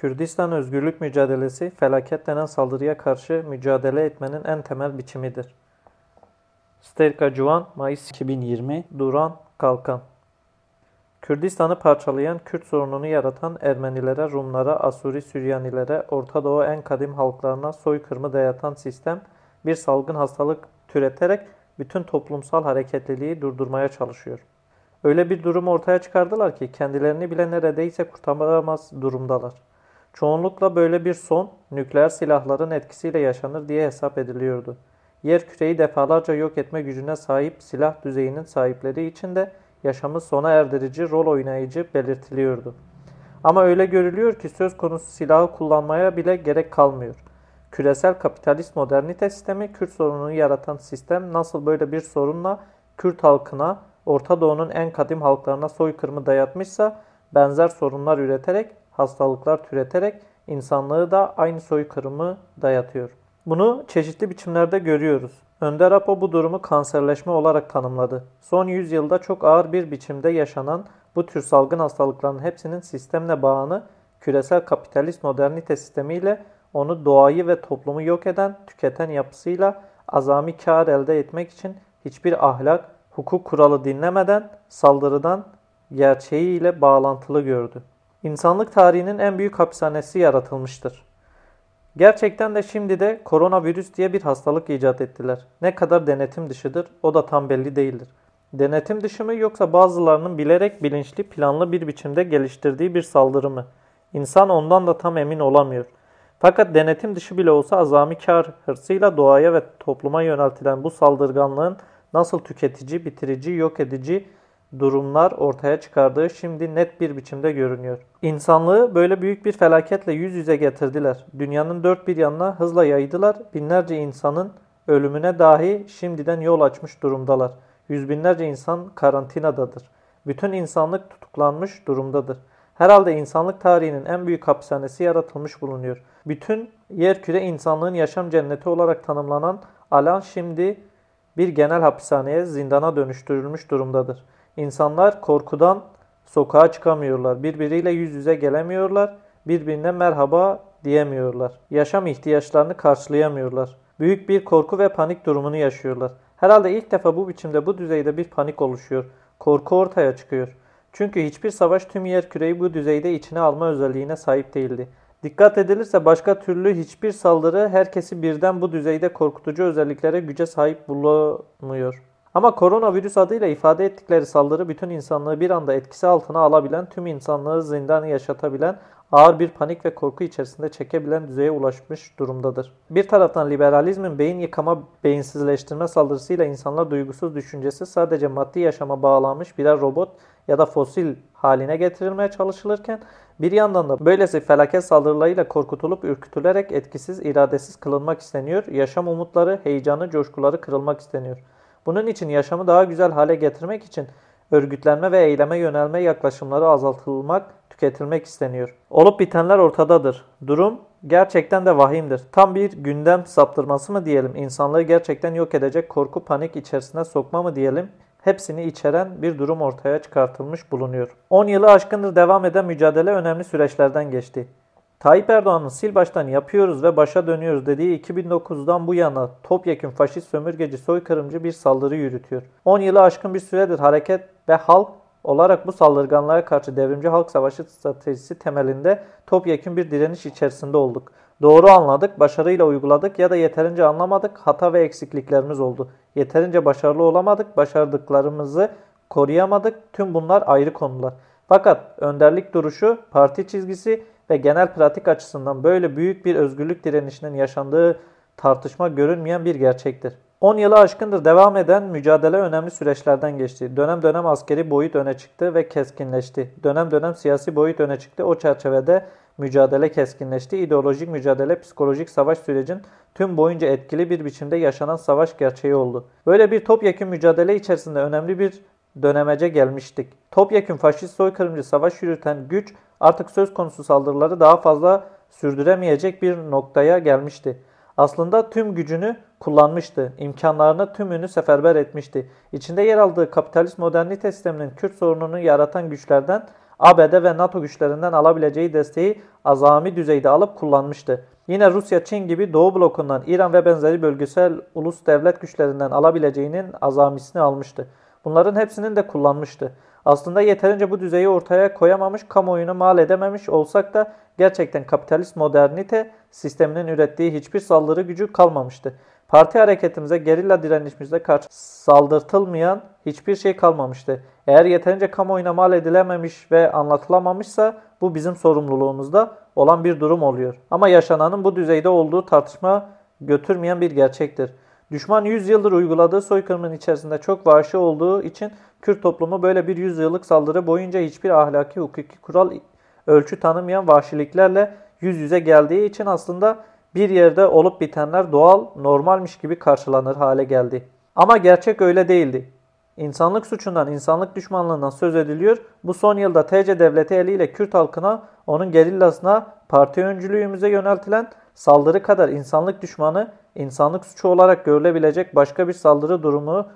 Kürdistan özgürlük mücadelesi felaket denen saldırıya karşı mücadele etmenin en temel biçimidir. Sterka Cuan, Mayıs 2020, Duran, Kalkan Kürdistan'ı parçalayan, Kürt sorununu yaratan Ermenilere, Rumlara, Asuri Süryanilere, Orta Doğu en kadim halklarına soykırımı dayatan sistem bir salgın hastalık türeterek bütün toplumsal hareketliliği durdurmaya çalışıyor. Öyle bir durum ortaya çıkardılar ki kendilerini bile neredeyse kurtaramaz durumdalar. Çoğunlukla böyle bir son nükleer silahların etkisiyle yaşanır diye hesap ediliyordu. Yer küreyi defalarca yok etme gücüne sahip silah düzeyinin sahipleri için de yaşamı sona erdirici rol oynayıcı belirtiliyordu. Ama öyle görülüyor ki söz konusu silahı kullanmaya bile gerek kalmıyor. Küresel kapitalist modernite sistemi Kürt sorununu yaratan sistem nasıl böyle bir sorunla Kürt halkına, Orta Doğu'nun en kadim halklarına soykırımı dayatmışsa benzer sorunlar üreterek, hastalıklar türeterek insanlığı da aynı soykırımı dayatıyor. Bunu çeşitli biçimlerde görüyoruz. Önder Apo bu durumu kanserleşme olarak tanımladı. Son yüzyılda çok ağır bir biçimde yaşanan bu tür salgın hastalıkların hepsinin sistemle bağını küresel kapitalist modernite sistemiyle onu doğayı ve toplumu yok eden, tüketen yapısıyla azami kar elde etmek için hiçbir ahlak, hukuk kuralı dinlemeden saldırıdan gerçeğiyle bağlantılı gördü. İnsanlık tarihinin en büyük hapishanesi yaratılmıştır. Gerçekten de şimdi de koronavirüs diye bir hastalık icat ettiler. Ne kadar denetim dışıdır o da tam belli değildir. Denetim dışı mı yoksa bazılarının bilerek bilinçli planlı bir biçimde geliştirdiği bir saldırı mı? İnsan ondan da tam emin olamıyor. Fakat denetim dışı bile olsa azami kar hırsıyla doğaya ve topluma yöneltilen bu saldırganlığın nasıl tüketici, bitirici, yok edici durumlar ortaya çıkardığı şimdi net bir biçimde görünüyor. İnsanlığı böyle büyük bir felaketle yüz yüze getirdiler. Dünyanın dört bir yanına hızla yaydılar. Binlerce insanın ölümüne dahi şimdiden yol açmış durumdalar. Yüz binlerce insan karantinadadır. Bütün insanlık tutuklanmış durumdadır. Herhalde insanlık tarihinin en büyük hapishanesi yaratılmış bulunuyor. Bütün yerküre insanlığın yaşam cenneti olarak tanımlanan alan şimdi bir genel hapishaneye, zindana dönüştürülmüş durumdadır. İnsanlar korkudan sokağa çıkamıyorlar. Birbiriyle yüz yüze gelemiyorlar. Birbirine merhaba diyemiyorlar. Yaşam ihtiyaçlarını karşılayamıyorlar. Büyük bir korku ve panik durumunu yaşıyorlar. Herhalde ilk defa bu biçimde bu düzeyde bir panik oluşuyor. Korku ortaya çıkıyor. Çünkü hiçbir savaş tüm yer küreyi bu düzeyde içine alma özelliğine sahip değildi. Dikkat edilirse başka türlü hiçbir saldırı herkesi birden bu düzeyde korkutucu özelliklere güce sahip bulamıyor. Ama koronavirüs adıyla ifade ettikleri saldırı bütün insanlığı bir anda etkisi altına alabilen, tüm insanlığı zindan yaşatabilen, ağır bir panik ve korku içerisinde çekebilen düzeye ulaşmış durumdadır. Bir taraftan liberalizmin beyin yıkama, beyinsizleştirme saldırısıyla insanlar duygusuz düşüncesi sadece maddi yaşama bağlanmış birer robot ya da fosil haline getirilmeye çalışılırken bir yandan da böylesi felaket saldırılarıyla korkutulup ürkütülerek etkisiz, iradesiz kılınmak isteniyor, yaşam umutları, heyecanı, coşkuları kırılmak isteniyor. Bunun için yaşamı daha güzel hale getirmek için örgütlenme ve eyleme yönelme yaklaşımları azaltılmak, tüketilmek isteniyor. Olup bitenler ortadadır. Durum gerçekten de vahimdir. Tam bir gündem saptırması mı diyelim, insanlığı gerçekten yok edecek korku panik içerisine sokma mı diyelim, hepsini içeren bir durum ortaya çıkartılmış bulunuyor. 10 yılı aşkındır devam eden mücadele önemli süreçlerden geçti. Tayyip Erdoğan'ın sil baştan yapıyoruz ve başa dönüyoruz dediği 2009'dan bu yana topyekun faşist sömürgeci soykırımcı bir saldırı yürütüyor. 10 yılı aşkın bir süredir hareket ve halk olarak bu saldırganlara karşı devrimci halk savaşı stratejisi temelinde topyekun bir direniş içerisinde olduk. Doğru anladık, başarıyla uyguladık ya da yeterince anlamadık, hata ve eksikliklerimiz oldu. Yeterince başarılı olamadık, başardıklarımızı koruyamadık. Tüm bunlar ayrı konular. Fakat önderlik duruşu, parti çizgisi ve genel pratik açısından böyle büyük bir özgürlük direnişinin yaşandığı tartışma görünmeyen bir gerçektir. 10 yılı aşkındır devam eden mücadele önemli süreçlerden geçti. Dönem dönem askeri boyut öne çıktı ve keskinleşti. Dönem dönem siyasi boyut öne çıktı. O çerçevede mücadele keskinleşti. İdeolojik mücadele, psikolojik savaş sürecin tüm boyunca etkili bir biçimde yaşanan savaş gerçeği oldu. Böyle bir topyekun mücadele içerisinde önemli bir dönemece gelmiştik. Topyekun faşist soykırımcı savaş yürüten güç artık söz konusu saldırıları daha fazla sürdüremeyecek bir noktaya gelmişti. Aslında tüm gücünü kullanmıştı, imkanlarını tümünü seferber etmişti. İçinde yer aldığı kapitalist modernite sisteminin Kürt sorununu yaratan güçlerden ABD ve NATO güçlerinden alabileceği desteği azami düzeyde alıp kullanmıştı. Yine Rusya, Çin gibi Doğu blokundan İran ve benzeri bölgesel ulus devlet güçlerinden alabileceğinin azamisini almıştı. Bunların hepsinin de kullanmıştı. Aslında yeterince bu düzeyi ortaya koyamamış, kamuoyunu mal edememiş olsak da gerçekten kapitalist modernite sisteminin ürettiği hiçbir saldırı gücü kalmamıştı. Parti hareketimize, gerilla direnişimize karşı saldırtılmayan hiçbir şey kalmamıştı. Eğer yeterince kamuoyuna mal edilememiş ve anlatılamamışsa bu bizim sorumluluğumuzda olan bir durum oluyor. Ama yaşananın bu düzeyde olduğu tartışma götürmeyen bir gerçektir. Düşman 100 yıldır uyguladığı soykırımın içerisinde çok vahşi olduğu için Kürt toplumu böyle bir 100 yıllık saldırı boyunca hiçbir ahlaki hukuki kural ölçü tanımayan vahşiliklerle yüz yüze geldiği için aslında bir yerde olup bitenler doğal, normalmiş gibi karşılanır hale geldi. Ama gerçek öyle değildi. İnsanlık suçundan, insanlık düşmanlığından söz ediliyor. Bu son yılda TC devleti eliyle Kürt halkına, onun gerillasına, parti öncülüğümüze yöneltilen saldırı kadar insanlık düşmanı, insanlık suçu olarak görülebilecek başka bir saldırı durumu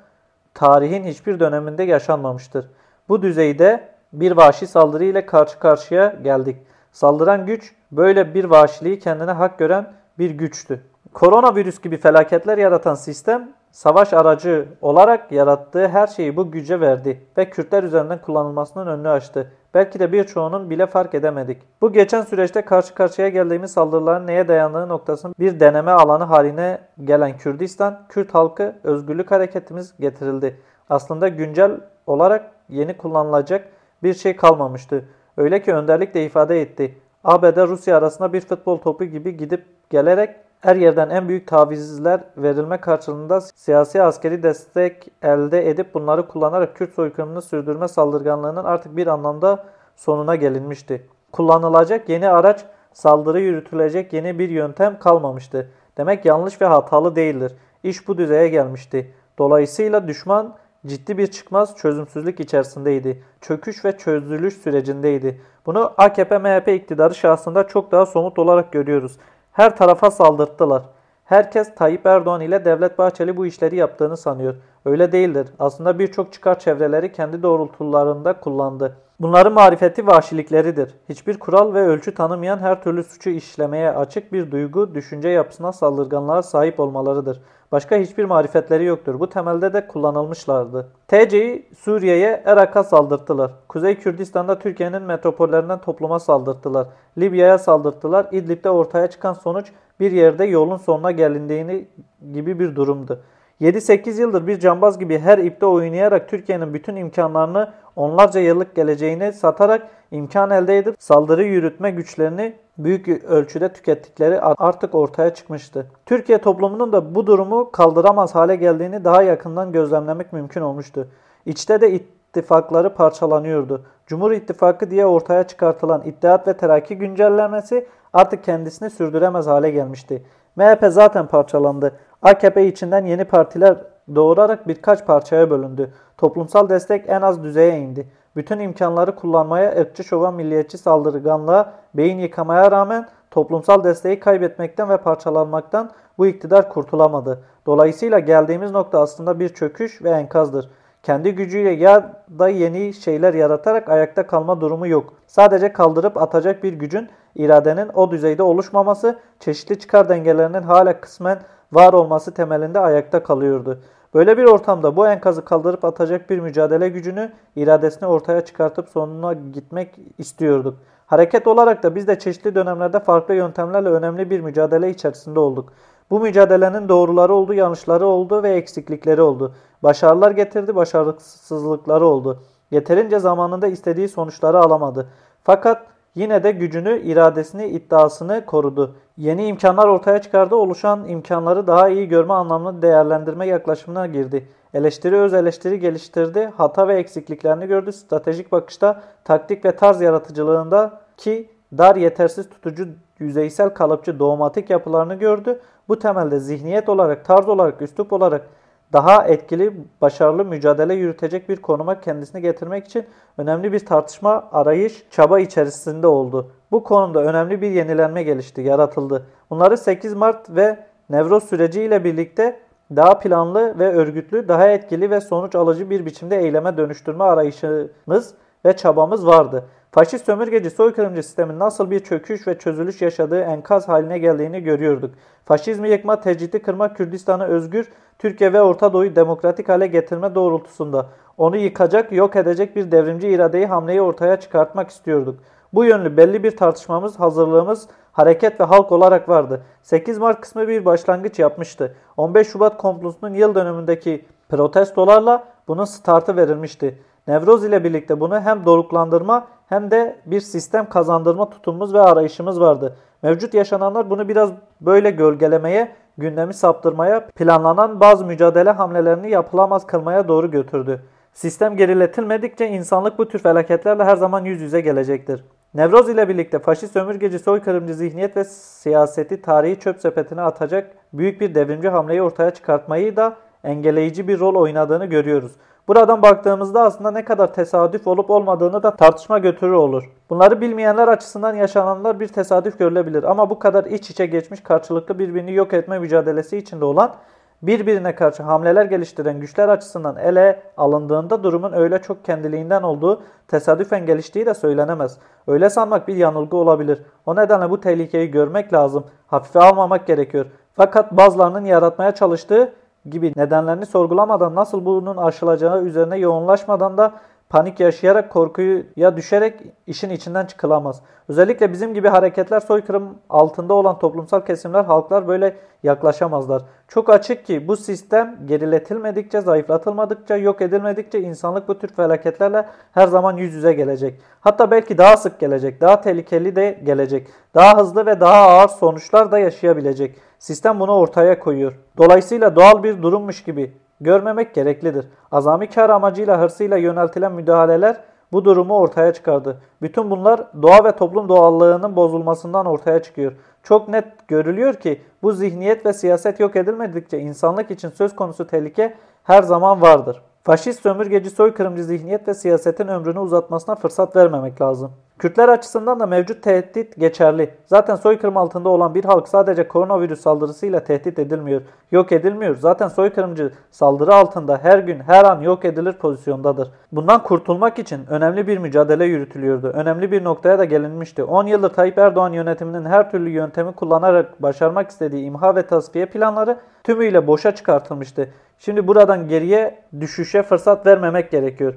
tarihin hiçbir döneminde yaşanmamıştır. Bu düzeyde bir vahşi saldırı ile karşı karşıya geldik. Saldıran güç böyle bir vahşiliği kendine hak gören bir güçtü. Koronavirüs gibi felaketler yaratan sistem savaş aracı olarak yarattığı her şeyi bu güce verdi ve Kürtler üzerinden kullanılmasının önünü açtı. Belki de birçoğunun bile fark edemedik. Bu geçen süreçte karşı karşıya geldiğimiz saldırıların neye dayandığı noktasının bir deneme alanı haline gelen Kürdistan, Kürt halkı özgürlük hareketimiz getirildi. Aslında güncel olarak yeni kullanılacak bir şey kalmamıştı. Öyle ki önderlik de ifade etti. ABD Rusya arasında bir futbol topu gibi gidip gelerek her yerden en büyük tavizler verilme karşılığında siyasi askeri destek elde edip bunları kullanarak Kürt soykırımını sürdürme saldırganlığının artık bir anlamda sonuna gelinmişti. Kullanılacak yeni araç, saldırı yürütülecek yeni bir yöntem kalmamıştı. Demek yanlış ve hatalı değildir. İş bu düzeye gelmişti. Dolayısıyla düşman ciddi bir çıkmaz çözümsüzlük içerisindeydi. Çöküş ve çözülüş sürecindeydi. Bunu AKP-MHP iktidarı şahsında çok daha somut olarak görüyoruz. Her tarafa saldırttılar. Herkes Tayyip Erdoğan ile Devlet Bahçeli bu işleri yaptığını sanıyor. Öyle değildir. Aslında birçok çıkar çevreleri kendi doğrultularında kullandı. Bunların marifeti vahşilikleridir. Hiçbir kural ve ölçü tanımayan her türlü suçu işlemeye açık bir duygu, düşünce yapısına saldırganlığa sahip olmalarıdır. Başka hiçbir marifetleri yoktur. Bu temelde de kullanılmışlardı. TC'yi Suriye'ye Irak'a saldırttılar. Kuzey Kürdistan'da Türkiye'nin metropollerinden topluma saldırttılar. Libya'ya saldırttılar. İdlib'de ortaya çıkan sonuç bir yerde yolun sonuna gelindiğini gibi bir durumdu. 7-8 yıldır bir cambaz gibi her ipte oynayarak Türkiye'nin bütün imkanlarını onlarca yıllık geleceğini satarak imkan elde edip saldırı yürütme güçlerini büyük ölçüde tükettikleri artık ortaya çıkmıştı. Türkiye toplumunun da bu durumu kaldıramaz hale geldiğini daha yakından gözlemlemek mümkün olmuştu. İçte de ittifakları parçalanıyordu. Cumhur İttifakı diye ortaya çıkartılan İttihat ve Terakki güncellemesi artık kendisini sürdüremez hale gelmişti. MHP zaten parçalandı. AKP içinden yeni partiler doğurarak birkaç parçaya bölündü. Toplumsal destek en az düzeye indi. Bütün imkanları kullanmaya, ırkçı şova, milliyetçi saldırganlığa, beyin yıkamaya rağmen toplumsal desteği kaybetmekten ve parçalanmaktan bu iktidar kurtulamadı. Dolayısıyla geldiğimiz nokta aslında bir çöküş ve enkazdır. Kendi gücüyle ya da yeni şeyler yaratarak ayakta kalma durumu yok. Sadece kaldırıp atacak bir gücün, iradenin o düzeyde oluşmaması, çeşitli çıkar dengelerinin hala kısmen var olması temelinde ayakta kalıyordu. Böyle bir ortamda bu enkazı kaldırıp atacak bir mücadele gücünü, iradesini ortaya çıkartıp sonuna gitmek istiyorduk. Hareket olarak da biz de çeşitli dönemlerde farklı yöntemlerle önemli bir mücadele içerisinde olduk. Bu mücadelenin doğruları oldu, yanlışları oldu ve eksiklikleri oldu. Başarılar getirdi, başarısızlıkları oldu. Yeterince zamanında istediği sonuçları alamadı. Fakat Yine de gücünü, iradesini, iddiasını korudu. Yeni imkanlar ortaya çıkardı, oluşan imkanları daha iyi görme anlamlı değerlendirme yaklaşımına girdi. Eleştiri öz eleştiri geliştirdi, hata ve eksikliklerini gördü. Stratejik bakışta, taktik ve tarz yaratıcılığında ki dar yetersiz tutucu yüzeysel kalıpçı doğmatik yapılarını gördü. Bu temelde zihniyet olarak, tarz olarak, üslup olarak daha etkili, başarılı mücadele yürütecek bir konuma kendisini getirmek için önemli bir tartışma, arayış, çaba içerisinde oldu. Bu konuda önemli bir yenilenme gelişti, yaratıldı. Bunları 8 Mart ve Nevroz süreciyle birlikte daha planlı ve örgütlü, daha etkili ve sonuç alıcı bir biçimde eyleme dönüştürme arayışımız ve çabamız vardı. Faşist sömürgeci soykırımcı sistemin nasıl bir çöküş ve çözülüş yaşadığı enkaz haline geldiğini görüyorduk. Faşizmi yıkma, tecridi kırma, Kürdistan'ı özgür, Türkiye ve Orta Doğu'yu demokratik hale getirme doğrultusunda onu yıkacak, yok edecek bir devrimci iradeyi hamleyi ortaya çıkartmak istiyorduk. Bu yönlü belli bir tartışmamız, hazırlığımız, hareket ve halk olarak vardı. 8 Mart kısmı bir başlangıç yapmıştı. 15 Şubat komplosunun yıl dönümündeki protestolarla bunun startı verilmişti. Nevroz ile birlikte bunu hem doruklandırma hem de bir sistem kazandırma tutumumuz ve arayışımız vardı. Mevcut yaşananlar bunu biraz böyle gölgelemeye, gündemi saptırmaya, planlanan bazı mücadele hamlelerini yapılamaz kılmaya doğru götürdü. Sistem geriletilmedikçe insanlık bu tür felaketlerle her zaman yüz yüze gelecektir. Nevroz ile birlikte faşist sömürgeci soykırımcı zihniyet ve siyaseti tarihi çöp sepetine atacak büyük bir devrimci hamleyi ortaya çıkartmayı da engelleyici bir rol oynadığını görüyoruz. Buradan baktığımızda aslında ne kadar tesadüf olup olmadığını da tartışma götürür olur. Bunları bilmeyenler açısından yaşananlar bir tesadüf görülebilir ama bu kadar iç içe geçmiş karşılıklı birbirini yok etme mücadelesi içinde olan birbirine karşı hamleler geliştiren güçler açısından ele alındığında durumun öyle çok kendiliğinden olduğu tesadüfen geliştiği de söylenemez. Öyle sanmak bir yanılgı olabilir. O nedenle bu tehlikeyi görmek lazım. Hafife almamak gerekiyor. Fakat bazılarının yaratmaya çalıştığı gibi nedenlerini sorgulamadan nasıl bunun aşılacağı üzerine yoğunlaşmadan da panik yaşayarak korkuya düşerek işin içinden çıkılamaz. Özellikle bizim gibi hareketler soykırım altında olan toplumsal kesimler halklar böyle yaklaşamazlar. Çok açık ki bu sistem geriletilmedikçe, zayıflatılmadıkça, yok edilmedikçe insanlık bu tür felaketlerle her zaman yüz yüze gelecek. Hatta belki daha sık gelecek, daha tehlikeli de gelecek. Daha hızlı ve daha ağır sonuçlar da yaşayabilecek. Sistem bunu ortaya koyuyor. Dolayısıyla doğal bir durummuş gibi görmemek gereklidir. Azami kar amacıyla hırsıyla yöneltilen müdahaleler bu durumu ortaya çıkardı. Bütün bunlar doğa ve toplum doğallığının bozulmasından ortaya çıkıyor. Çok net görülüyor ki bu zihniyet ve siyaset yok edilmedikçe insanlık için söz konusu tehlike her zaman vardır. Faşist sömürgeci soykırımcı zihniyet ve siyasetin ömrünü uzatmasına fırsat vermemek lazım. Kürtler açısından da mevcut tehdit geçerli. Zaten soykırım altında olan bir halk sadece koronavirüs saldırısıyla tehdit edilmiyor, yok edilmiyor. Zaten soykırımcı saldırı altında her gün, her an yok edilir pozisyondadır. Bundan kurtulmak için önemli bir mücadele yürütülüyordu. Önemli bir noktaya da gelinmişti. 10 yıldır Tayyip Erdoğan yönetiminin her türlü yöntemi kullanarak başarmak istediği imha ve tasfiye planları tümüyle boşa çıkartılmıştı. Şimdi buradan geriye düşüşe fırsat vermemek gerekiyor.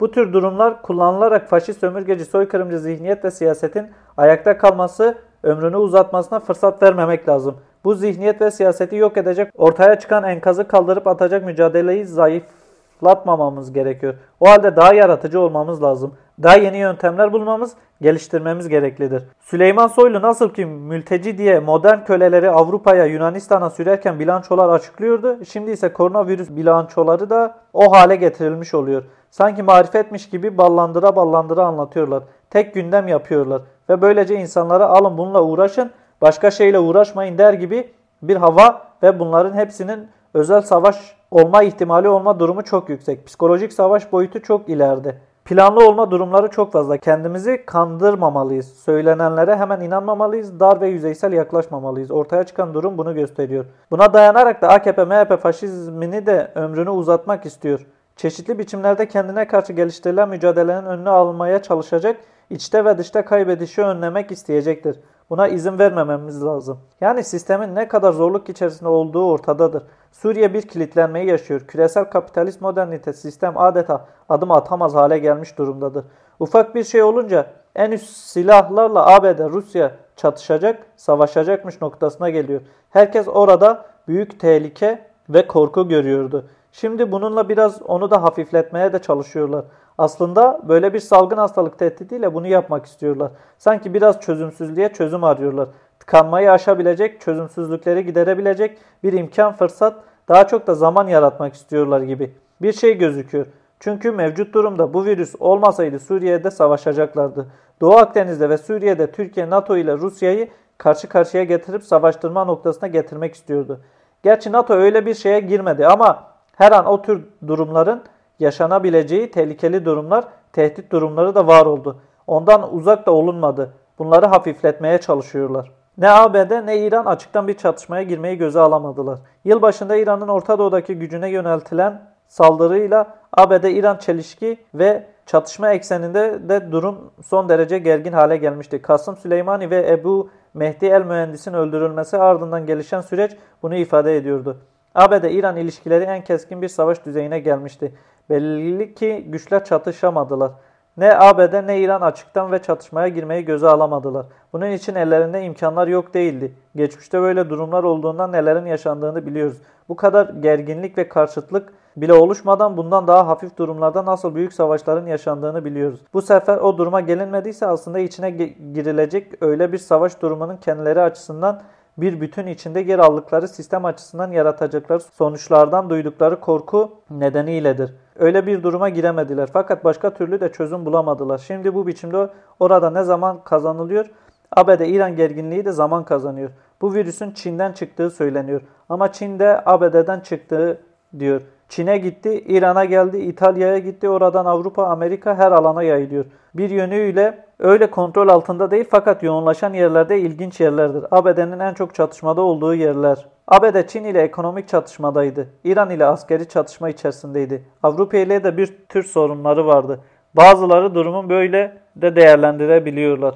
Bu tür durumlar kullanılarak faşist sömürgeci soykırımcı zihniyet ve siyasetin ayakta kalması, ömrünü uzatmasına fırsat vermemek lazım. Bu zihniyet ve siyaseti yok edecek, ortaya çıkan enkazı kaldırıp atacak mücadeleyi zayıflatmamamız gerekiyor. O halde daha yaratıcı olmamız lazım. Daha yeni yöntemler bulmamız, geliştirmemiz gereklidir. Süleyman Soylu nasıl ki mülteci diye modern köleleri Avrupa'ya, Yunanistan'a sürerken bilançolar açıklıyordu. Şimdi ise koronavirüs bilançoları da o hale getirilmiş oluyor. Sanki marifetmiş gibi ballandıra ballandıra anlatıyorlar. Tek gündem yapıyorlar. Ve böylece insanlara alın bununla uğraşın, başka şeyle uğraşmayın der gibi bir hava ve bunların hepsinin özel savaş olma ihtimali olma durumu çok yüksek. Psikolojik savaş boyutu çok ileride. Planlı olma durumları çok fazla. Kendimizi kandırmamalıyız. Söylenenlere hemen inanmamalıyız. Dar ve yüzeysel yaklaşmamalıyız. Ortaya çıkan durum bunu gösteriyor. Buna dayanarak da AKP, MHP faşizmini de ömrünü uzatmak istiyor. Çeşitli biçimlerde kendine karşı geliştirilen mücadelenin önünü almaya çalışacak, içte ve dışta kaybedişi önlemek isteyecektir. Buna izin vermememiz lazım. Yani sistemin ne kadar zorluk içerisinde olduğu ortadadır. Suriye bir kilitlenmeyi yaşıyor. Küresel kapitalist modernite sistem adeta adım atamaz hale gelmiş durumdadır. Ufak bir şey olunca en üst silahlarla ABD, Rusya çatışacak, savaşacakmış noktasına geliyor. Herkes orada büyük tehlike ve korku görüyordu. Şimdi bununla biraz onu da hafifletmeye de çalışıyorlar. Aslında böyle bir salgın hastalık tehdidiyle bunu yapmak istiyorlar. Sanki biraz çözümsüzlüğe çözüm arıyorlar. Tıkanmayı aşabilecek, çözümsüzlükleri giderebilecek bir imkan, fırsat, daha çok da zaman yaratmak istiyorlar gibi. Bir şey gözüküyor. Çünkü mevcut durumda bu virüs olmasaydı Suriye'de savaşacaklardı. Doğu Akdeniz'de ve Suriye'de Türkiye, NATO ile Rusya'yı karşı karşıya getirip savaştırma noktasına getirmek istiyordu. Gerçi NATO öyle bir şeye girmedi ama her an o tür durumların yaşanabileceği tehlikeli durumlar, tehdit durumları da var oldu. Ondan uzak da olunmadı. Bunları hafifletmeye çalışıyorlar. Ne ABD ne İran açıktan bir çatışmaya girmeyi göze alamadılar. Yılbaşında İran'ın Orta Doğu'daki gücüne yöneltilen saldırıyla ABD-İran çelişki ve Çatışma ekseninde de durum son derece gergin hale gelmişti. Kasım Süleymani ve Ebu Mehdi el mühendisin öldürülmesi ardından gelişen süreç bunu ifade ediyordu. ABD-İran ilişkileri en keskin bir savaş düzeyine gelmişti. Belli ki güçler çatışamadılar. Ne ABD ne İran açıktan ve çatışmaya girmeyi göze alamadılar. Bunun için ellerinde imkanlar yok değildi. Geçmişte böyle durumlar olduğundan nelerin yaşandığını biliyoruz. Bu kadar gerginlik ve karşıtlık bile oluşmadan bundan daha hafif durumlarda nasıl büyük savaşların yaşandığını biliyoruz. Bu sefer o duruma gelinmediyse aslında içine girilecek öyle bir savaş durumunun kendileri açısından bir bütün içinde yer aldıkları sistem açısından yaratacakları sonuçlardan duydukları korku nedeniyledir. Öyle bir duruma giremediler fakat başka türlü de çözüm bulamadılar. Şimdi bu biçimde orada ne zaman kazanılıyor? ABD-İran gerginliği de zaman kazanıyor. Bu virüsün Çin'den çıktığı söyleniyor. Ama Çin'de ABD'den çıktığı diyor. Çin'e gitti, İran'a geldi, İtalya'ya gitti, oradan Avrupa, Amerika her alana yayılıyor. Bir yönüyle öyle kontrol altında değil fakat yoğunlaşan yerlerde ilginç yerlerdir. ABD'nin en çok çatışmada olduğu yerler. ABD Çin ile ekonomik çatışmadaydı. İran ile askeri çatışma içerisindeydi. Avrupa ile de bir tür sorunları vardı. Bazıları durumun böyle de değerlendirebiliyorlar.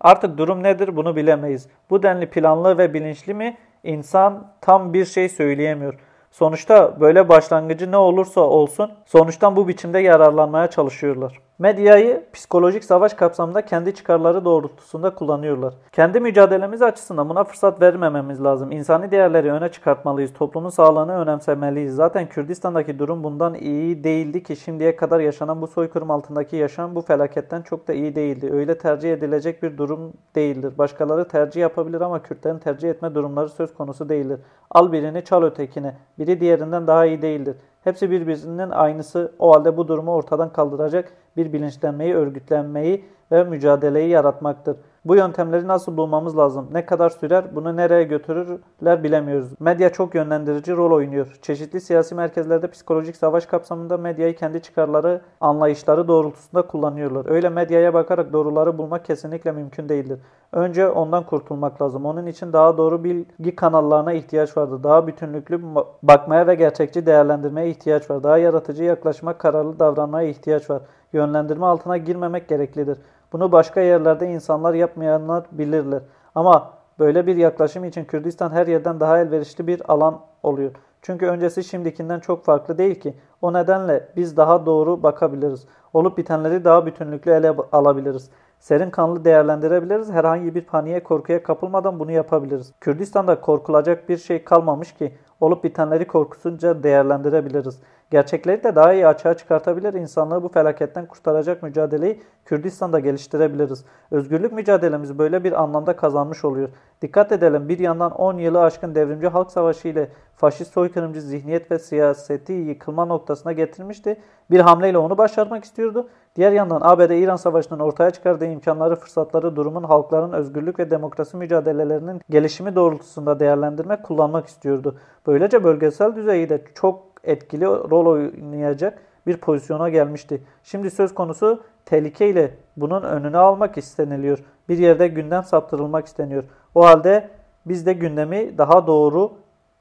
Artık durum nedir bunu bilemeyiz. Bu denli planlı ve bilinçli mi? İnsan tam bir şey söyleyemiyor. Sonuçta böyle başlangıcı ne olursa olsun sonuçtan bu biçimde yararlanmaya çalışıyorlar. Medyayı psikolojik savaş kapsamında kendi çıkarları doğrultusunda kullanıyorlar. Kendi mücadelemiz açısından buna fırsat vermememiz lazım. İnsani değerleri öne çıkartmalıyız. Toplumun sağlığını önemsemeliyiz. Zaten Kürdistan'daki durum bundan iyi değildi ki şimdiye kadar yaşanan bu soykırım altındaki yaşam bu felaketten çok da iyi değildi. Öyle tercih edilecek bir durum değildir. Başkaları tercih yapabilir ama Kürtlerin tercih etme durumları söz konusu değildir. Al birini çal ötekine. Biri diğerinden daha iyi değildir. Hepsi birbirinin aynısı. O halde bu durumu ortadan kaldıracak bir bilinçlenmeyi, örgütlenmeyi ve mücadeleyi yaratmaktır. Bu yöntemleri nasıl bulmamız lazım? Ne kadar sürer? Bunu nereye götürürler bilemiyoruz. Medya çok yönlendirici rol oynuyor. Çeşitli siyasi merkezlerde psikolojik savaş kapsamında medyayı kendi çıkarları, anlayışları doğrultusunda kullanıyorlar. Öyle medyaya bakarak doğruları bulmak kesinlikle mümkün değildir. Önce ondan kurtulmak lazım. Onun için daha doğru bilgi kanallarına ihtiyaç vardır. Daha bütünlüklü bakmaya ve gerçekçi değerlendirmeye ihtiyaç var. Daha yaratıcı yaklaşmak, kararlı davranmaya ihtiyaç var. Yönlendirme altına girmemek gereklidir. Bunu başka yerlerde insanlar yapmayanlar bilirler. Ama böyle bir yaklaşım için Kürdistan her yerden daha elverişli bir alan oluyor. Çünkü öncesi şimdikinden çok farklı değil ki. O nedenle biz daha doğru bakabiliriz. Olup bitenleri daha bütünlüklü ele alabiliriz. Serin kanlı değerlendirebiliriz. Herhangi bir paniğe korkuya kapılmadan bunu yapabiliriz. Kürdistan'da korkulacak bir şey kalmamış ki olup bitenleri korkusunca değerlendirebiliriz. Gerçekleri de daha iyi açığa çıkartabilir, insanlığı bu felaketten kurtaracak mücadeleyi Kürdistan'da geliştirebiliriz. Özgürlük mücadelemizi böyle bir anlamda kazanmış oluyor. Dikkat edelim bir yandan 10 yılı aşkın devrimci halk savaşı ile faşist soykırımcı zihniyet ve siyaseti yıkılma noktasına getirmişti. Bir hamleyle onu başarmak istiyordu. Diğer yandan ABD-İran savaşının ortaya çıkardığı imkanları, fırsatları, durumun halkların özgürlük ve demokrasi mücadelelerinin gelişimi doğrultusunda değerlendirmek, kullanmak istiyordu. Böylece bölgesel düzeyde çok etkili rol oynayacak bir pozisyona gelmişti. Şimdi söz konusu tehlikeyle bunun önünü almak isteniliyor. Bir yerde gündem saptırılmak isteniyor. O halde biz de gündemi daha doğru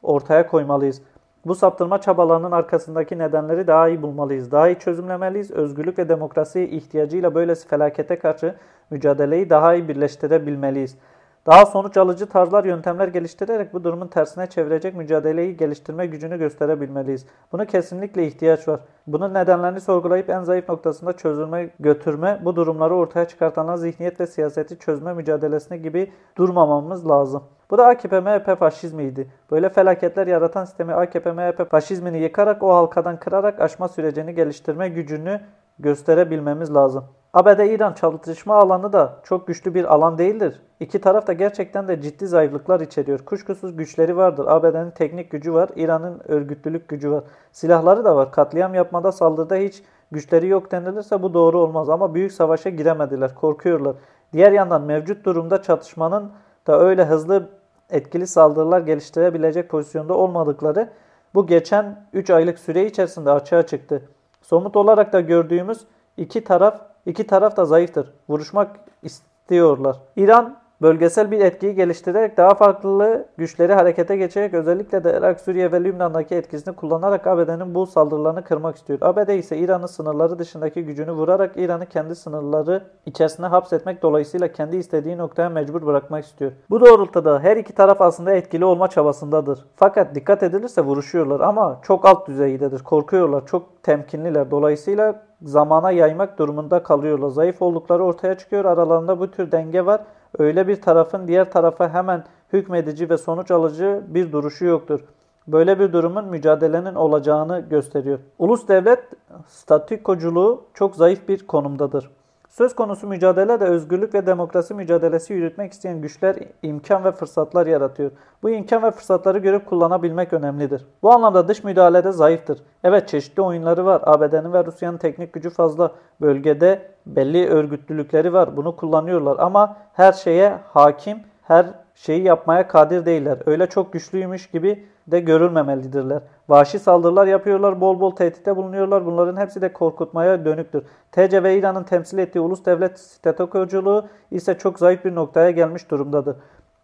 ortaya koymalıyız. Bu saptırma çabalarının arkasındaki nedenleri daha iyi bulmalıyız. Daha iyi çözümlemeliyiz. Özgürlük ve demokrasi ihtiyacıyla böylesi felakete karşı mücadeleyi daha iyi birleştirebilmeliyiz. Daha sonuç alıcı tarzlar, yöntemler geliştirerek bu durumun tersine çevirecek mücadeleyi geliştirme gücünü gösterebilmeliyiz. Buna kesinlikle ihtiyaç var. Bunun nedenlerini sorgulayıp en zayıf noktasında çözülme, götürme, bu durumları ortaya çıkartanlar zihniyet ve siyaseti çözme mücadelesine gibi durmamamız lazım. Bu da AKP-MHP faşizmiydi. Böyle felaketler yaratan sistemi AKP-MHP faşizmini yıkarak o halkadan kırarak aşma sürecini geliştirme gücünü gösterebilmemiz lazım. ABD-İran çatışma alanı da çok güçlü bir alan değildir. İki taraf da gerçekten de ciddi zayıflıklar içeriyor. Kuşkusuz güçleri vardır. ABD'nin teknik gücü var, İran'ın örgütlülük gücü var. Silahları da var. Katliam yapmada saldırıda hiç güçleri yok denilirse bu doğru olmaz. Ama büyük savaşa giremediler, korkuyorlar. Diğer yandan mevcut durumda çatışmanın da öyle hızlı etkili saldırılar geliştirebilecek pozisyonda olmadıkları bu geçen 3 aylık süre içerisinde açığa çıktı. Somut olarak da gördüğümüz iki taraf iki taraf da zayıftır. Vuruşmak istiyorlar. İran bölgesel bir etkiyi geliştirerek daha farklı güçleri harekete geçerek özellikle de Irak, Suriye ve Lübnan'daki etkisini kullanarak ABD'nin bu saldırılarını kırmak istiyor. ABD ise İran'ın sınırları dışındaki gücünü vurarak İran'ı kendi sınırları içerisine hapsetmek dolayısıyla kendi istediği noktaya mecbur bırakmak istiyor. Bu doğrultuda her iki taraf aslında etkili olma çabasındadır. Fakat dikkat edilirse vuruşuyorlar ama çok alt düzeydedir. Korkuyorlar, çok temkinliler. Dolayısıyla zamana yaymak durumunda kalıyorlar. Zayıf oldukları ortaya çıkıyor. Aralarında bu tür denge var. Öyle bir tarafın diğer tarafa hemen hükmedici ve sonuç alıcı bir duruşu yoktur. Böyle bir durumun mücadelenin olacağını gösteriyor. Ulus devlet statükoculuğu çok zayıf bir konumdadır. Söz konusu mücadele de özgürlük ve demokrasi mücadelesi yürütmek isteyen güçler imkan ve fırsatlar yaratıyor. Bu imkan ve fırsatları görüp kullanabilmek önemlidir. Bu anlamda dış müdahalede zayıftır. Evet çeşitli oyunları var. ABD'nin ve Rusya'nın teknik gücü fazla. Bölgede belli örgütlülükleri var. Bunu kullanıyorlar ama her şeye hakim, her şeyi yapmaya kadir değiller. Öyle çok güçlüymüş gibi de görülmemelidirler. Vahşi saldırılar yapıyorlar, bol bol tehditte bulunuyorlar. Bunların hepsi de korkutmaya dönüktür. TC ve İran'ın temsil ettiği ulus devlet statokoculuğu ise çok zayıf bir noktaya gelmiş durumdadır.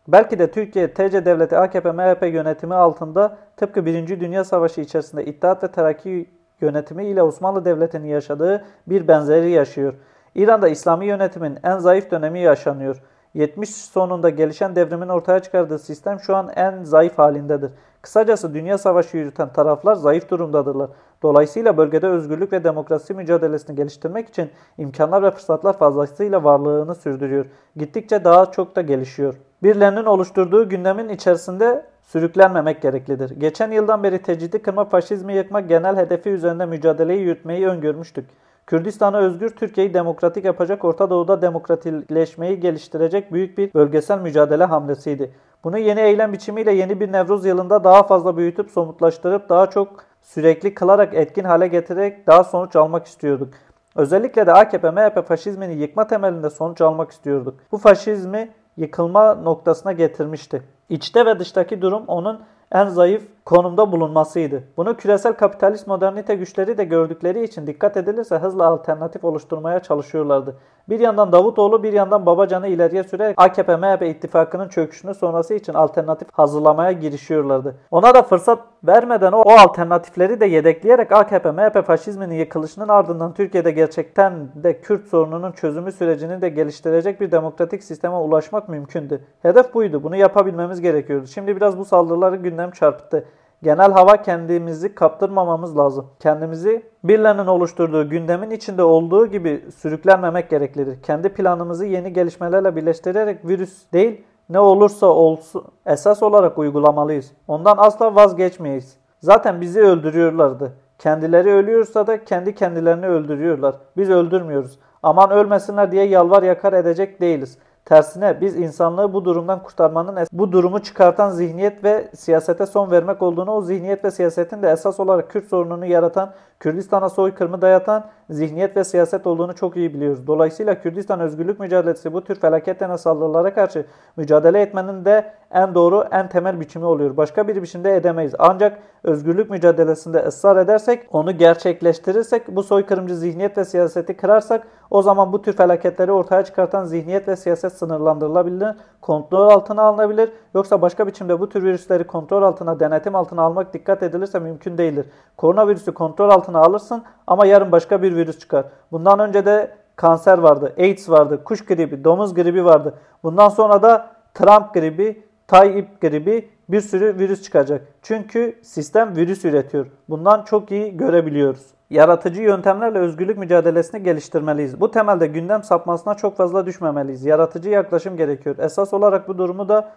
Belki de Türkiye TC devleti AKP MHP yönetimi altında tıpkı 1. Dünya Savaşı içerisinde İttihat ve Terakki yönetimi ile Osmanlı Devleti'nin yaşadığı bir benzeri yaşıyor. İran'da İslami yönetimin en zayıf dönemi yaşanıyor. 70 sonunda gelişen devrimin ortaya çıkardığı sistem şu an en zayıf halindedir. Kısacası dünya savaşı yürüten taraflar zayıf durumdadırlar. Dolayısıyla bölgede özgürlük ve demokrasi mücadelesini geliştirmek için imkanlar ve fırsatlar fazlasıyla varlığını sürdürüyor. Gittikçe daha çok da gelişiyor. Birilerinin oluşturduğu gündemin içerisinde sürüklenmemek gereklidir. Geçen yıldan beri tecridi kırma, faşizmi yıkmak genel hedefi üzerinde mücadeleyi yürütmeyi öngörmüştük. Kürdistan'ı özgür Türkiye'yi demokratik yapacak, Orta Doğu'da demokratikleşmeyi geliştirecek büyük bir bölgesel mücadele hamlesiydi. Bunu yeni eylem biçimiyle yeni bir Nevruz yılında daha fazla büyütüp somutlaştırıp daha çok sürekli kılarak etkin hale getirerek daha sonuç almak istiyorduk. Özellikle de AKP, MHP faşizmini yıkma temelinde sonuç almak istiyorduk. Bu faşizmi yıkılma noktasına getirmişti. İçte ve dıştaki durum onun en zayıf konumda bulunmasıydı. Bunu küresel kapitalist modernite güçleri de gördükleri için dikkat edilirse hızla alternatif oluşturmaya çalışıyorlardı. Bir yandan Davutoğlu bir yandan Babacan'ı ileriye sürerek AKP-MHP ittifakının çöküşünü sonrası için alternatif hazırlamaya girişiyorlardı. Ona da fırsat vermeden o, o alternatifleri de yedekleyerek AKP-MHP faşizminin yıkılışının ardından Türkiye'de gerçekten de Kürt sorununun çözümü sürecini de geliştirecek bir demokratik sisteme ulaşmak mümkündü. Hedef buydu. Bunu yapabilmemiz gerekiyordu. Şimdi biraz bu saldırıları gündem çarpıttı. Genel hava kendimizi kaptırmamamız lazım. Kendimizi birilerinin oluşturduğu gündemin içinde olduğu gibi sürüklenmemek gereklidir. Kendi planımızı yeni gelişmelerle birleştirerek virüs değil ne olursa olsun esas olarak uygulamalıyız. Ondan asla vazgeçmeyiz. Zaten bizi öldürüyorlardı. Kendileri ölüyorsa da kendi kendilerini öldürüyorlar. Biz öldürmüyoruz. Aman ölmesinler diye yalvar yakar edecek değiliz. Tersine biz insanlığı bu durumdan kurtarmanın bu durumu çıkartan zihniyet ve siyasete son vermek olduğunu o zihniyet ve siyasetin de esas olarak Kürt sorununu yaratan, Kürdistan'a soykırımı dayatan zihniyet ve siyaset olduğunu çok iyi biliyoruz. Dolayısıyla Kürdistan özgürlük mücadelesi bu tür felaket denen saldırılara karşı mücadele etmenin de en doğru, en temel biçimi oluyor. Başka bir biçimde edemeyiz. Ancak özgürlük mücadelesinde ısrar edersek, onu gerçekleştirirsek, bu soykırımcı zihniyet ve siyaseti kırarsak o zaman bu tür felaketleri ortaya çıkartan zihniyet ve siyaset sınırlandırılabilir, kontrol altına alınabilir. Yoksa başka biçimde bu tür virüsleri kontrol altına, denetim altına almak dikkat edilirse mümkün değildir. Koronavirüsü kontrol altına alırsın ama yarın başka bir virüs çıkar. Bundan önce de kanser vardı, AIDS vardı, kuş gribi, domuz gribi vardı. Bundan sonra da Trump gribi, Tayyip gribi bir sürü virüs çıkacak. Çünkü sistem virüs üretiyor. Bundan çok iyi görebiliyoruz. Yaratıcı yöntemlerle özgürlük mücadelesini geliştirmeliyiz. Bu temelde gündem sapmasına çok fazla düşmemeliyiz. Yaratıcı yaklaşım gerekiyor. Esas olarak bu durumu da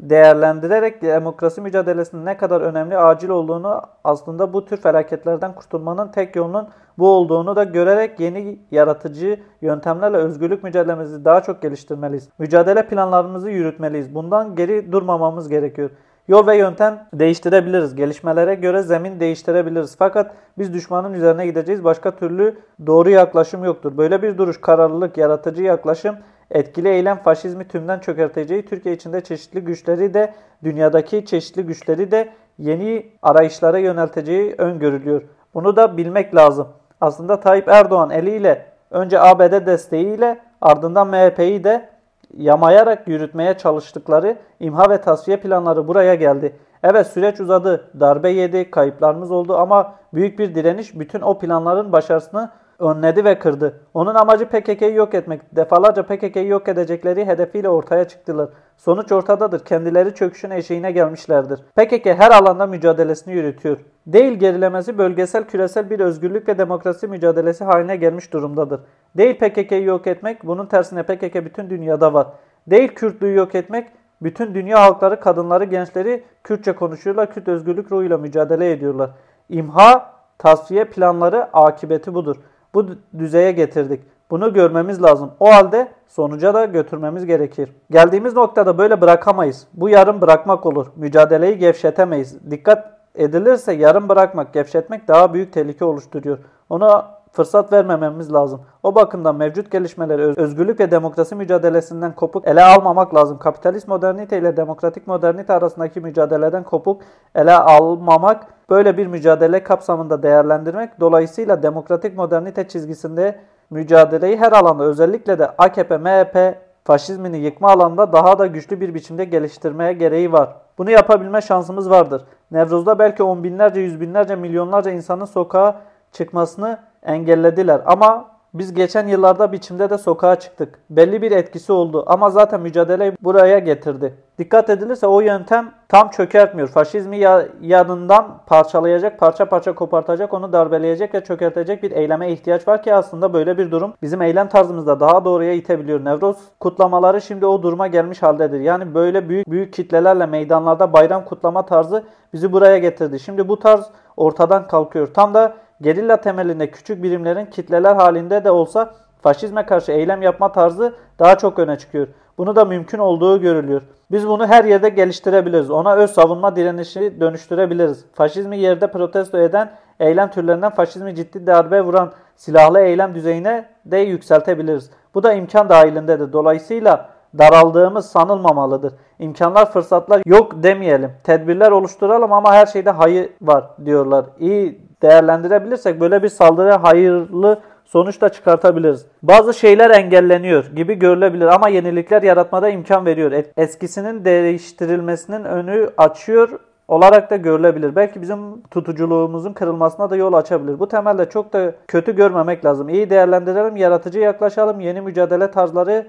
değerlendirerek demokrasi mücadelesinin ne kadar önemli, acil olduğunu aslında bu tür felaketlerden kurtulmanın tek yolunun bu olduğunu da görerek yeni yaratıcı yöntemlerle özgürlük mücadelemizi daha çok geliştirmeliyiz. Mücadele planlarımızı yürütmeliyiz. Bundan geri durmamamız gerekiyor. Yol ve yöntem değiştirebiliriz. Gelişmelere göre zemin değiştirebiliriz. Fakat biz düşmanın üzerine gideceğiz. Başka türlü doğru yaklaşım yoktur. Böyle bir duruş, kararlılık, yaratıcı yaklaşım etkili eylem faşizmi tümden çökerteceği, Türkiye içinde çeşitli güçleri de dünyadaki çeşitli güçleri de yeni arayışlara yönelteceği öngörülüyor. Bunu da bilmek lazım. Aslında Tayyip Erdoğan eliyle önce ABD desteğiyle ardından MHP'yi de yamayarak yürütmeye çalıştıkları imha ve tasfiye planları buraya geldi. Evet süreç uzadı, darbe yedi, kayıplarımız oldu ama büyük bir direniş bütün o planların başarısını önledi ve kırdı. Onun amacı PKK'yı yok etmek. Defalarca PKK'yı yok edecekleri hedefiyle ortaya çıktılar. Sonuç ortadadır. Kendileri çöküşün eşiğine gelmişlerdir. PKK her alanda mücadelesini yürütüyor. Değil gerilemesi bölgesel küresel bir özgürlük ve demokrasi mücadelesi haline gelmiş durumdadır. Değil PKK'yı yok etmek, bunun tersine PKK bütün dünyada var. Değil Kürtlüğü yok etmek, bütün dünya halkları, kadınları, gençleri Kürtçe konuşuyorlar, Kürt özgürlük ruhuyla mücadele ediyorlar. İmha, tasfiye planları akıbeti budur. Bu düzeye getirdik. Bunu görmemiz lazım. O halde sonuca da götürmemiz gerekir. Geldiğimiz noktada böyle bırakamayız. Bu yarım bırakmak olur. Mücadeleyi gevşetemeyiz. Dikkat edilirse yarım bırakmak, gevşetmek daha büyük tehlike oluşturuyor. Ona fırsat vermememiz lazım. O bakımdan mevcut gelişmeleri özgürlük ve demokrasi mücadelesinden kopuk ele almamak lazım. Kapitalist modernite ile demokratik modernite arasındaki mücadeleden kopuk ele almamak, böyle bir mücadele kapsamında değerlendirmek, dolayısıyla demokratik modernite çizgisinde mücadeleyi her alanda özellikle de AKP, MHP, faşizmini yıkma alanında daha da güçlü bir biçimde geliştirmeye gereği var. Bunu yapabilme şansımız vardır. Nevruz'da belki on binlerce, yüz binlerce, milyonlarca insanın sokağa çıkmasını engellediler. Ama biz geçen yıllarda biçimde de sokağa çıktık. Belli bir etkisi oldu ama zaten mücadeleyi buraya getirdi. Dikkat edilirse o yöntem tam çökertmiyor. Faşizmi yanından parçalayacak, parça parça kopartacak, onu darbeleyecek ve çökertecek bir eyleme ihtiyaç var ki aslında böyle bir durum bizim eylem tarzımızda daha doğruya itebiliyor. Nevroz kutlamaları şimdi o duruma gelmiş haldedir. Yani böyle büyük büyük kitlelerle meydanlarda bayram kutlama tarzı bizi buraya getirdi. Şimdi bu tarz ortadan kalkıyor. Tam da gerilla temelinde küçük birimlerin kitleler halinde de olsa faşizme karşı eylem yapma tarzı daha çok öne çıkıyor. Bunu da mümkün olduğu görülüyor. Biz bunu her yerde geliştirebiliriz. Ona öz savunma direnişi dönüştürebiliriz. Faşizmi yerde protesto eden eylem türlerinden faşizmi ciddi darbe vuran silahlı eylem düzeyine de yükseltebiliriz. Bu da imkan dahilindedir. Dolayısıyla daraldığımız sanılmamalıdır. İmkanlar, fırsatlar yok demeyelim. Tedbirler oluşturalım ama her şeyde hayır var diyorlar. İyi değerlendirebilirsek böyle bir saldırı hayırlı sonuç da çıkartabiliriz. Bazı şeyler engelleniyor gibi görülebilir ama yenilikler yaratmada imkan veriyor. Eskisinin değiştirilmesinin önü açıyor olarak da görülebilir. Belki bizim tutuculuğumuzun kırılmasına da yol açabilir. Bu temelde çok da kötü görmemek lazım. İyi değerlendirelim, yaratıcı yaklaşalım, yeni mücadele tarzları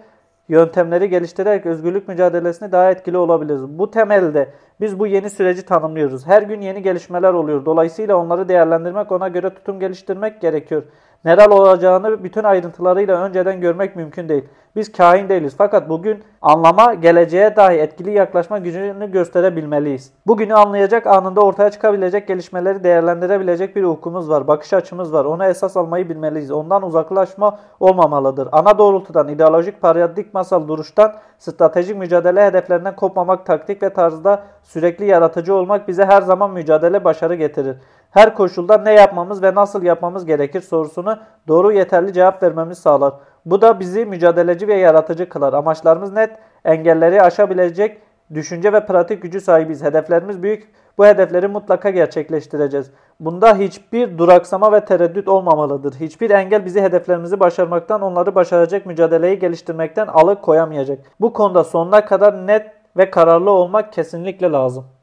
yöntemleri geliştirerek özgürlük mücadelesini daha etkili olabiliriz. Bu temelde biz bu yeni süreci tanımlıyoruz. Her gün yeni gelişmeler oluyor. Dolayısıyla onları değerlendirmek, ona göre tutum geliştirmek gerekiyor. Neler olacağını bütün ayrıntılarıyla önceden görmek mümkün değil. Biz kain değiliz fakat bugün anlama, geleceğe dahi etkili yaklaşma gücünü gösterebilmeliyiz. Bugünü anlayacak, anında ortaya çıkabilecek gelişmeleri değerlendirebilecek bir hukumuz var, bakış açımız var. Onu esas almayı bilmeliyiz. Ondan uzaklaşma olmamalıdır. Ana doğrultudan, ideolojik paradigmasal duruştan, stratejik mücadele hedeflerinden kopmamak, taktik ve tarzda sürekli yaratıcı olmak bize her zaman mücadele başarı getirir. Her koşulda ne yapmamız ve nasıl yapmamız gerekir sorusunu doğru yeterli cevap vermemiz sağlar. Bu da bizi mücadeleci ve yaratıcı kılar. Amaçlarımız net, engelleri aşabilecek düşünce ve pratik gücü sahibiz. Hedeflerimiz büyük. Bu hedefleri mutlaka gerçekleştireceğiz. Bunda hiçbir duraksama ve tereddüt olmamalıdır. Hiçbir engel bizi hedeflerimizi başarmaktan, onları başaracak mücadeleyi geliştirmekten alıkoyamayacak. Bu konuda sonuna kadar net ve kararlı olmak kesinlikle lazım.